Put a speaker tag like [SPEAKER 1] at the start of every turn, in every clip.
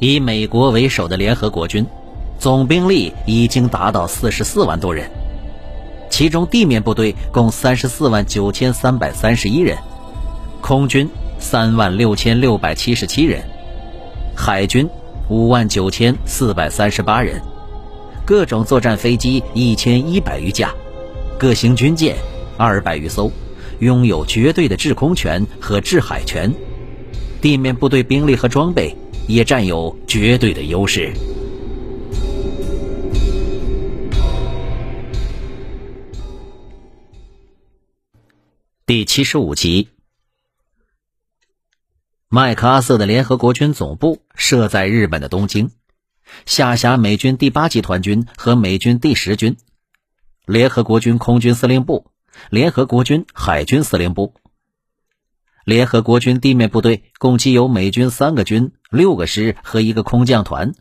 [SPEAKER 1] 以美国为首的联合国军，总兵力已经达到四十四万多人，其中地面部队共三十四万九千三百三十一人，空军三万六千六百七十七人，海军五万九千四百三十八人，各种作战飞机一千一百余架，各型军舰二百余艘，拥有绝对的制空权和制海权，地面部队兵力和装备。也占有绝对的优势。第七十五集，麦克阿瑟的联合国军总部设在日本的东京，下辖美军第八集团军和美军第十军，联合国军空军司令部，联合国军海军司令部。联合国军地面部队共计有美军三个军、六个师和一个空降团，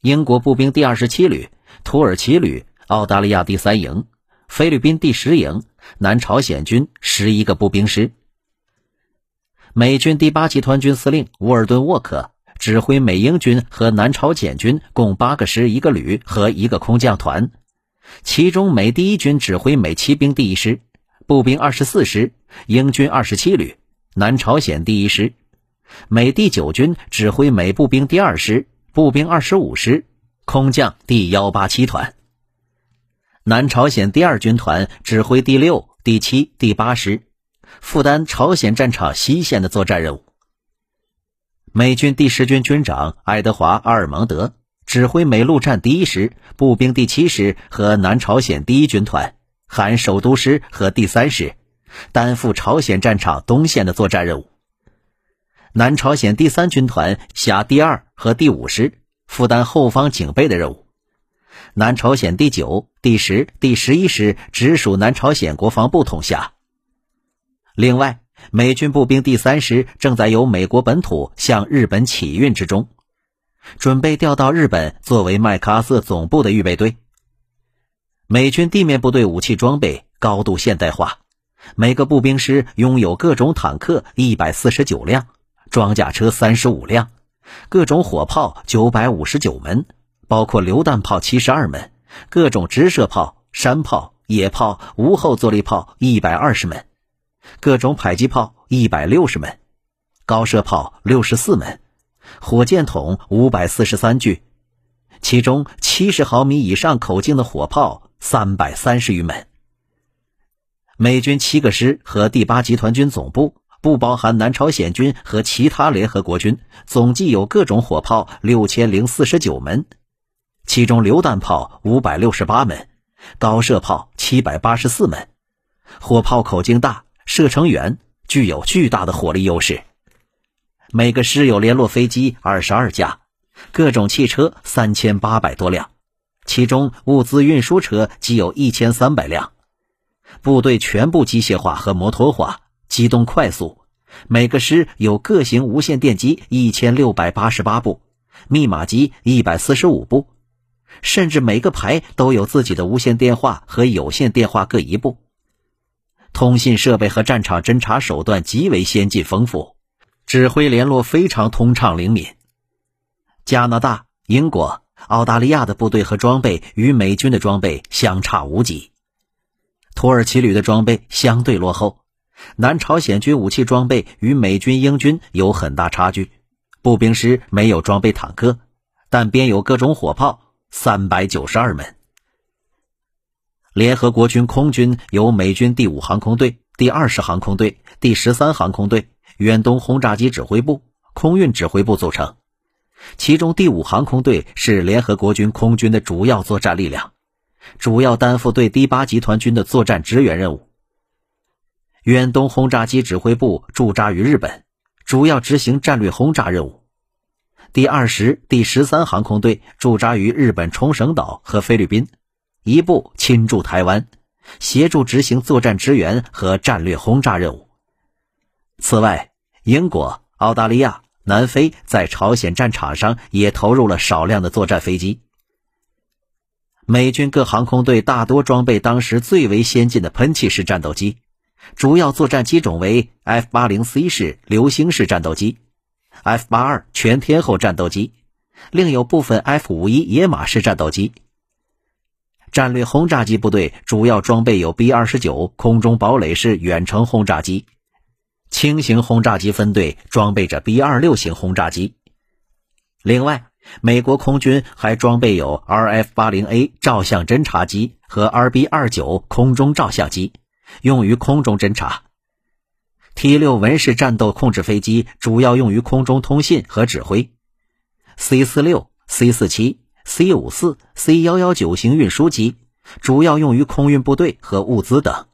[SPEAKER 1] 英国步兵第二十七旅、土耳其旅、澳大利亚第三营、菲律宾第十营、南朝鲜军十一个步兵师。美军第八集团军司令沃尔顿·沃克指挥美英军和南朝鲜军共八个师、一个旅和一个空降团，其中美第一军指挥美骑兵第一师、步兵二十四师、英军二十七旅。南朝鲜第一师，美第九军指挥美步兵第二师、步兵二十五师、空降第幺八七团。南朝鲜第二军团指挥第六、第七、第八师，负担朝鲜战场西线的作战任务。美军第十军军长爱德华·阿尔蒙德指挥美陆战第一师、步兵第七师和南朝鲜第一军团，含首都师和第三师。担负朝鲜战场东线的作战任务。南朝鲜第三军团辖第二和第五师，负担后方警备的任务。南朝鲜第九、第十、第十一师直属南朝鲜国防部统辖。另外，美军步兵第三师正在由美国本土向日本启运之中，准备调到日本作为麦克阿瑟总部的预备队。美军地面部队武器装备高度现代化。每个步兵师拥有各种坦克一百四十九辆，装甲车三十五辆，各种火炮九百五十九门，包括榴弹炮七十二门，各种直射炮、山炮、野炮、无后坐力炮一百二十门，各种迫击炮一百六十门，高射炮六十四门，火箭筒五百四十三具，其中七十毫米以上口径的火炮三百三十余门。美军七个师和第八集团军总部不包含南朝鲜军和其他联合国军，总计有各种火炮六千零四十九门，其中榴弹炮五百六十八门，高射炮七百八十四门。火炮口径大，射程远，具有巨大的火力优势。每个师有联络飞机二十二架，各种汽车三千八百多辆，其中物资运输车即有一千三百辆。部队全部机械化和摩托化，机动快速。每个师有各型无线电机一千六百八十八部，密码机一百四十五部，甚至每个排都有自己的无线电话和有线电话各一部。通信设备和战场侦察手段极为先进丰富，指挥联络非常通畅灵敏。加拿大、英国、澳大利亚的部队和装备与美军的装备相差无几。土耳其旅的装备相对落后，南朝鲜军武器装备与美军、英军有很大差距。步兵师没有装备坦克，但编有各种火炮三百九十二门。联合国军空军由美军第五航空队、第二十航空队、第十三航空队、远东轰炸机指挥部、空运指挥部组成，其中第五航空队是联合国军空军的主要作战力量。主要担负对第八集团军的作战支援任务。远东轰炸机指挥部驻扎于日本，主要执行战略轰炸任务。第二十、第十三航空队驻扎于日本冲绳岛和菲律宾，一部侵驻台湾，协助执行作战支援和战略轰炸任务。此外，英国、澳大利亚、南非在朝鲜战场上也投入了少量的作战飞机。美军各航空队大多装备当时最为先进的喷气式战斗机，主要作战机种为 F-80C 式流星式战斗机、F-82 全天候战斗机、另有部分 F 五一野马式战斗机。战略轰炸机部队主要装备有 B 二十九空中堡垒式远程轰炸机，轻型轰炸机分队装备着 B 二六型轰炸机。另外，美国空军还装备有 RF 八零 A 照相侦察机和 RB 二九空中照相机，用于空中侦察。T 六文式战斗控制飞机主要用于空中通信和指挥。C 四六、C 四七。C 五四、C 幺幺九型运输机主要用于空运部队和物资等。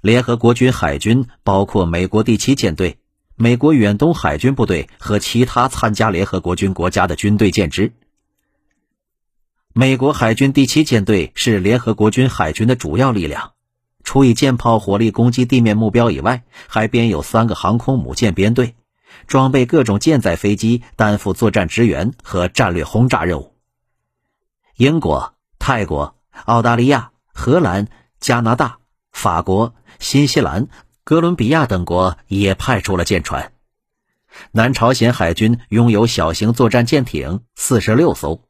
[SPEAKER 1] 联合国军海军包括美国第七舰队、美国远东海军部队和其他参加联合国军国家的军队舰只。美国海军第七舰队是联合国军海军的主要力量，除以舰炮火力攻击地面目标以外，还编有三个航空母舰编队。装备各种舰载飞机，担负作战支援和战略轰炸任务。英国、泰国、澳大利亚、荷兰、加拿大、法国、新西兰、哥伦比亚等国也派出了舰船。南朝鲜海军拥有小型作战舰艇四十六艘。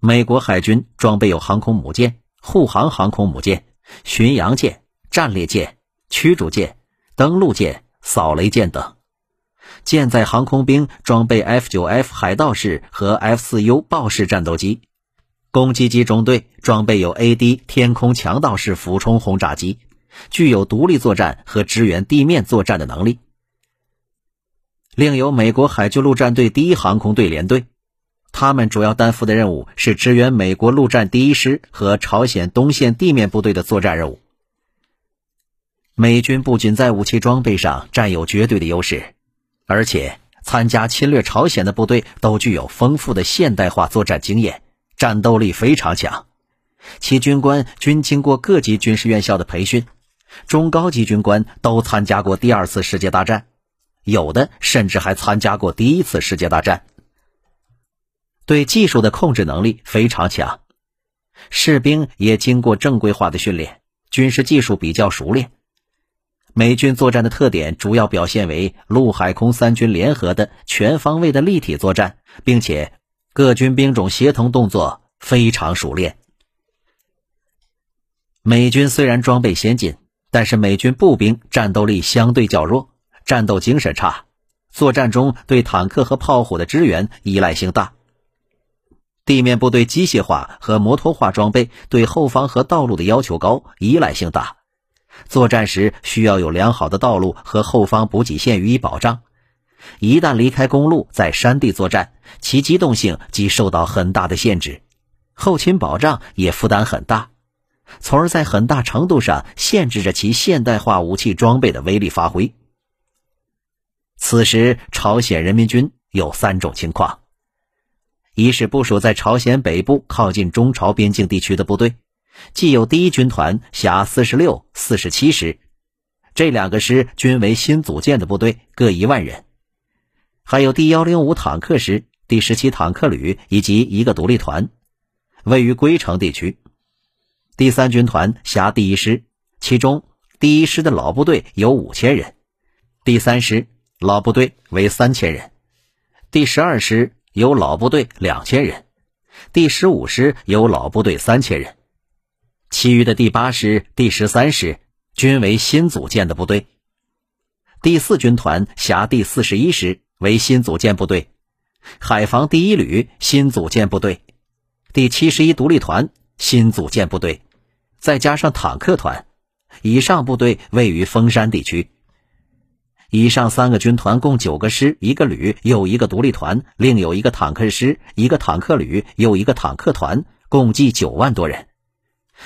[SPEAKER 1] 美国海军装备有航空母舰、护航航空母舰、巡洋舰、战列舰、驱逐舰、登陆舰、扫雷舰等。舰载航空兵装备 F-9F 海盗式和 F-4U 豹式战斗机，攻击机中队装备有 A-D 天空强盗式俯冲轰炸机，具有独立作战和支援地面作战的能力。另有美国海军陆战队第一航空队联队，他们主要担负的任务是支援美国陆战第一师和朝鲜东线地面部队的作战任务。美军不仅在武器装备上占有绝对的优势。而且，参加侵略朝鲜的部队都具有丰富的现代化作战经验，战斗力非常强。其军官均经过各级军事院校的培训，中高级军官都参加过第二次世界大战，有的甚至还参加过第一次世界大战。对技术的控制能力非常强，士兵也经过正规化的训练，军事技术比较熟练。美军作战的特点主要表现为陆海空三军联合的全方位的立体作战，并且各军兵种协同动作非常熟练。美军虽然装备先进，但是美军步兵战斗力相对较弱，战斗精神差，作战中对坦克和炮火的支援依赖性大。地面部队机械化和摩托化装备对后方和道路的要求高，依赖性大。作战时需要有良好的道路和后方补给线予以保障，一旦离开公路，在山地作战，其机动性即受到很大的限制，后勤保障也负担很大，从而在很大程度上限制着其现代化武器装备的威力发挥。此时，朝鲜人民军有三种情况：一是部署在朝鲜北部靠近中朝边境地区的部队。既有第一军团辖四十六、四十七师，这两个师均为新组建的部队，各一万人；还有第幺零五坦克师、第十七坦克旅以及一个独立团，位于归城地区。第三军团辖第一师，其中第一师的老部队有五千人，第三师老部队为三千人，第十二师有老部队两千人，第十五师有老部队三千人。其余的第八师、第十三师均为新组建的部队。第四军团辖第四十一师，为新组建部队；海防第一旅新组建部队；第七十一独立团新组建部队，再加上坦克团。以上部队位于封山地区。以上三个军团共九个师、一个旅，又一个独立团，另有一个坦克师、一个坦克旅，又一个坦克团，共计九万多人。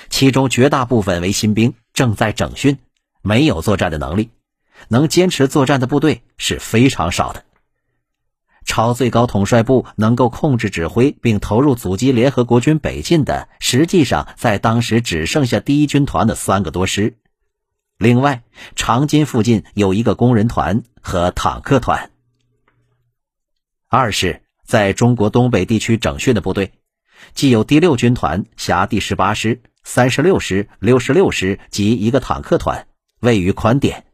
[SPEAKER 1] 其中绝大部分为新兵，正在整训，没有作战的能力，能坚持作战的部队是非常少的。朝最高统帅部能够控制指挥并投入阻击联合国军北进的，实际上在当时只剩下第一军团的三个多师。另外，长津附近有一个工人团和坦克团。二是在中国东北地区整训的部队，既有第六军团辖第十八师。三十六师、六十六师及一个坦克团位于宽甸，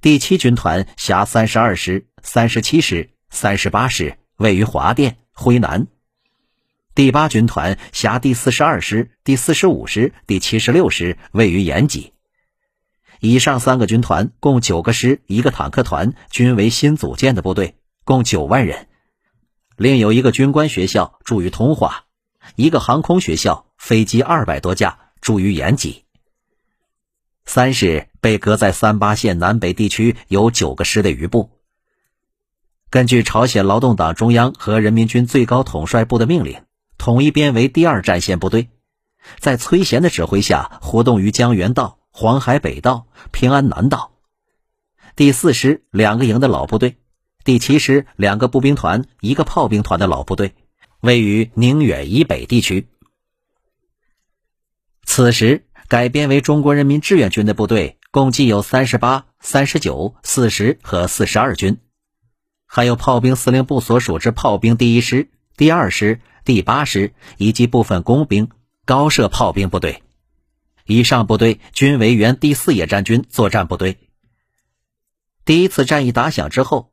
[SPEAKER 1] 第七军团辖三十二师、三十七师、三十八师、位于华店、辉南。第八军团辖第四十二师、第四十五师、第七十六师，位于延吉。以上三个军团共九个师、一个坦克团，均为新组建的部队，共九万人。另有一个军官学校驻于通化，一个航空学校，飞机二百多架驻于延吉。三是被隔在三八线南北地区有九个师的余部。根据朝鲜劳动党中央和人民军最高统帅部的命令，统一编为第二战线部队，在崔贤的指挥下活动于江原道、黄海北道、平安南道。第四师两个营的老部队。第七师两个步兵团、一个炮兵团的老部队，位于宁远以北地区。此时改编为中国人民志愿军的部队，共计有三十八、三十九、四十和四十二军，还有炮兵司令部所属之炮兵第一师、第二师、第八师以及部分工兵、高射炮兵部队。以上部队均为原第四野战军作战部队。第一次战役打响之后。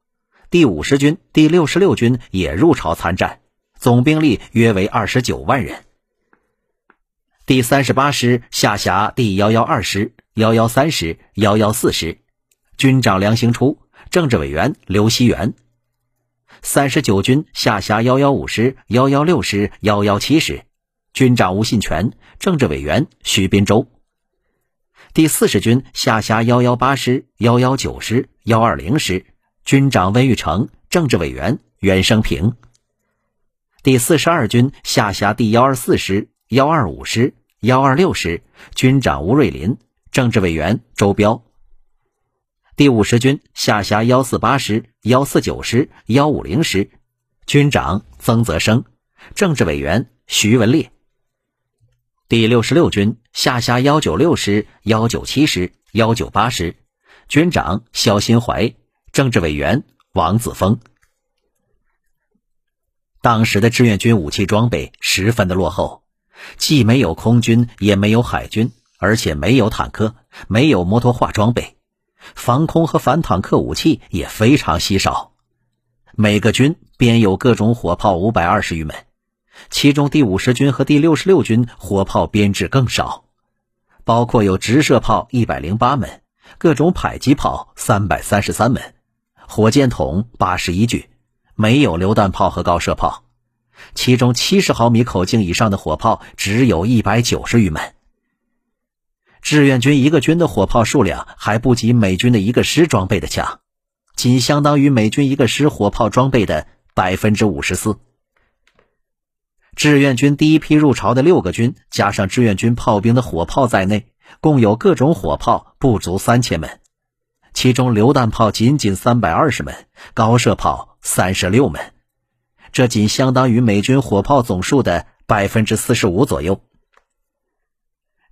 [SPEAKER 1] 第五十军、第六十六军也入朝参战，总兵力约为二十九万人。第三十八师下辖第幺幺二师、幺幺三师、幺幺四师，军长梁兴初，政治委员刘希元。三十九军下辖幺幺五师、幺幺六师、幺幺七师，军长吴信全，政治委员徐斌洲。第四十军下辖幺幺八师、幺幺九师、幺二零师。军长温玉成，政治委员袁生平。第四十二军下辖第幺二四师、幺二五师、幺二六师，军长吴瑞林，政治委员周彪。第五十军下辖幺四八师、幺四九师、幺五零师，军长曾泽生，政治委员徐文烈。第六十六军下辖幺九六师、幺九七师、幺九八师，军长肖新怀。政治委员王子峰。当时的志愿军武器装备十分的落后，既没有空军，也没有海军，而且没有坦克，没有摩托化装备，防空和反坦克武器也非常稀少。每个军编有各种火炮五百二十余门，其中第五十军和第六十六军火炮编制更少，包括有直射炮一百零八门，各种迫击炮三百三十三门。火箭筒八十一具，没有榴弹炮和高射炮，其中七十毫米口径以上的火炮只有一百九十余门。志愿军一个军的火炮数量还不及美军的一个师装备的强，仅相当于美军一个师火炮装备的百分之五十四。志愿军第一批入朝的六个军，加上志愿军炮兵的火炮在内，共有各种火炮不足三千门。其中榴弹炮仅仅三百二十门，高射炮三十六门，这仅相当于美军火炮总数的百分之四十五左右。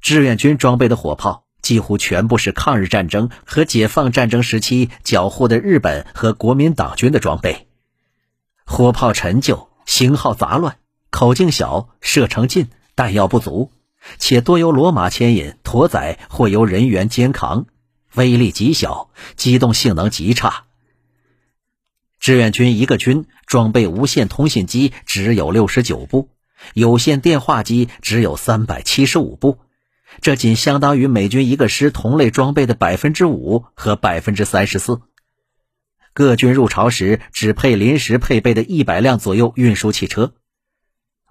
[SPEAKER 1] 志愿军装备的火炮几乎全部是抗日战争和解放战争时期缴获的日本和国民党军的装备，火炮陈旧，型号杂乱，口径小，射程近，弹药不足，且多由骡马牵引、驮载或由人员肩扛。威力极小，机动性能极差。志愿军一个军装备无线通信机只有六十九部，有线电话机只有三百七十五部，这仅相当于美军一个师同类装备的百分之五和百分之三十四。各军入朝时只配临时配备的一百辆左右运输汽车，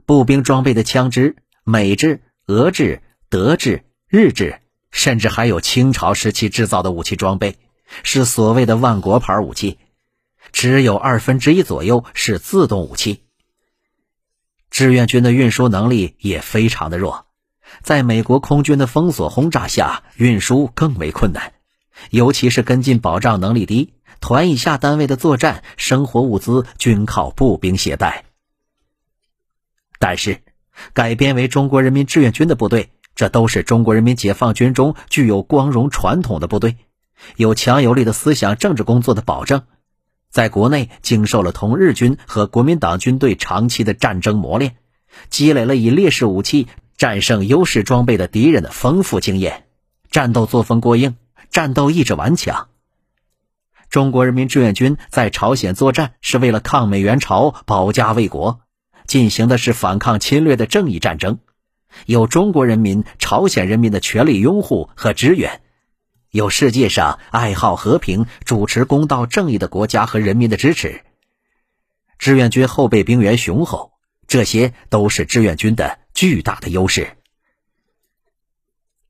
[SPEAKER 1] 步兵装备的枪支，美制、俄制、德制、日制。甚至还有清朝时期制造的武器装备，是所谓的万国牌武器，只有二分之一左右是自动武器。志愿军的运输能力也非常的弱，在美国空军的封锁轰炸下，运输更为困难，尤其是跟进保障能力低，团以下单位的作战生活物资均靠步兵携带。但是，改编为中国人民志愿军的部队。这都是中国人民解放军中具有光荣传统的部队，有强有力的思想政治工作的保证，在国内经受了同日军和国民党军队长期的战争磨练，积累了以劣势武器战胜优势装备的敌人的丰富经验，战斗作风过硬，战斗意志顽强。中国人民志愿军在朝鲜作战是为了抗美援朝、保家卫国，进行的是反抗侵略的正义战争，有中国人民、朝鲜人民的全力拥护和支援，有世界上爱好和平、主持公道正义的国家和人民的支持。志愿军后备兵员雄厚，这些都是志愿军的巨大的优势。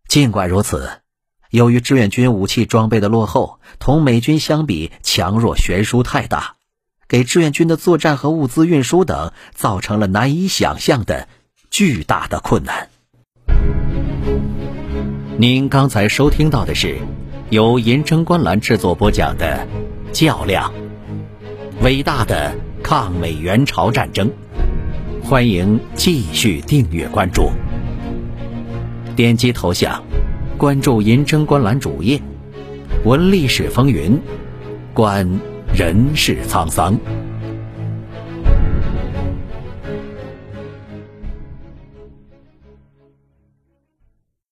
[SPEAKER 1] 尽管如此。由于志愿军武器装备的落后，同美军相比强弱悬殊太大，给志愿军的作战和物资运输等造成了难以想象的巨大的困难。您刚才收听到的是由银针观澜制作播讲的《较量：伟大的抗美援朝战争》，欢迎继续订阅关注，点击头像。关注“银针观澜”主页，闻历史风云，观人世沧桑。